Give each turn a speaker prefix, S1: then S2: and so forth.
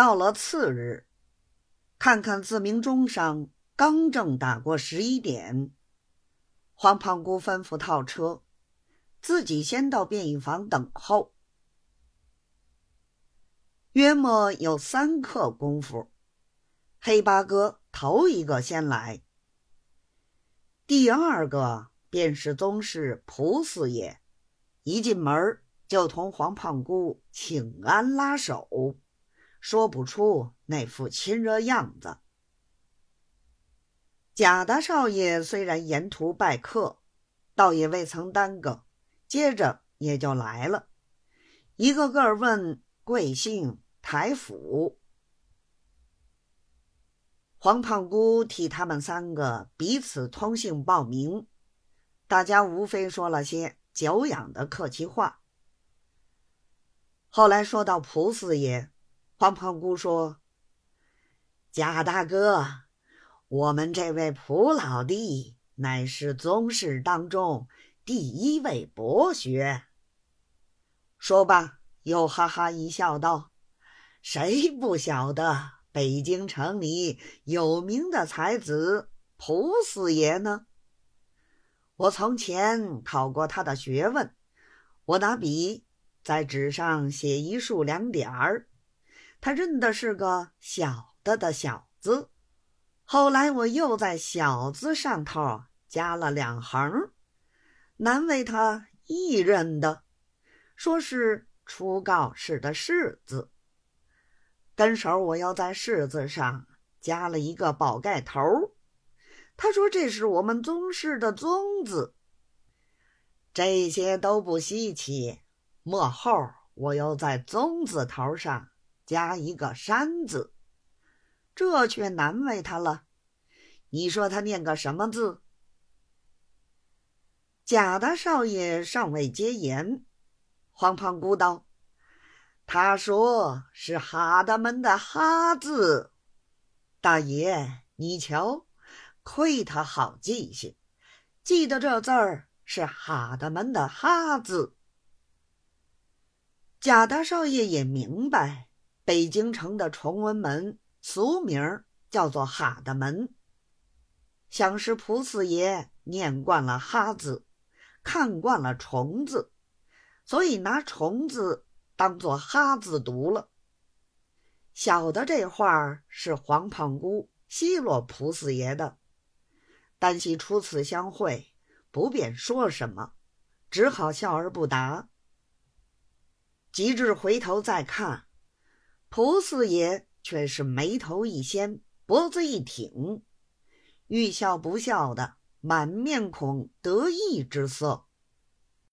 S1: 到了次日，看看自鸣钟上刚正打过十一点，黄胖姑吩咐套车，自己先到便衣房等候。约莫有三刻功夫，黑八哥头一个先来，第二个便是宗室蒲四爷，一进门就同黄胖姑请安拉手，说不出那副亲热样子。贾大少爷虽然沿途拜客，倒也未曾耽搁，接着也就来了，一个个问贵姓。台府，黄胖姑替他们三个彼此通信报名，大家无非说了些久仰的客气话。后来说到蒲四爷，黄胖姑说：“贾大哥，我们这位蒲老弟乃是宗室当中第一位博学。”说罢，又哈哈一笑，道。谁不晓得北京城里有名的才子蒲四爷呢？我从前考过他的学问，我拿笔在纸上写一竖两点儿，他认的是个小的的小字。后来我又在小字上头加了两横，难为他一认的，说是初告示的示字。跟手，我又在“柿”字上加了一个宝盖头。他说：“这是我们宗室的‘宗’字。”这些都不稀奇。末后，我又在“宗”字头上加一个“山”字，这却难为他了。你说他念个什么字？贾大少爷尚未接言，黄胖姑道。他说是哈达门的“哈”字，大爷，你瞧，亏他好记性，记得这字儿是哈达门的“哈”字。贾大少爷也明白，北京城的崇文门俗名叫做哈的门，想是蒲四爷念惯了“哈”字，看惯了“虫”字，所以拿“虫”字。当做哈字读了，晓得这话是黄胖姑奚落蒲四爷的，单惜初次相会，不便说什么，只好笑而不答。及至回头再看，蒲四爷却是眉头一掀，脖子一挺，欲笑不笑的，满面孔得意之色。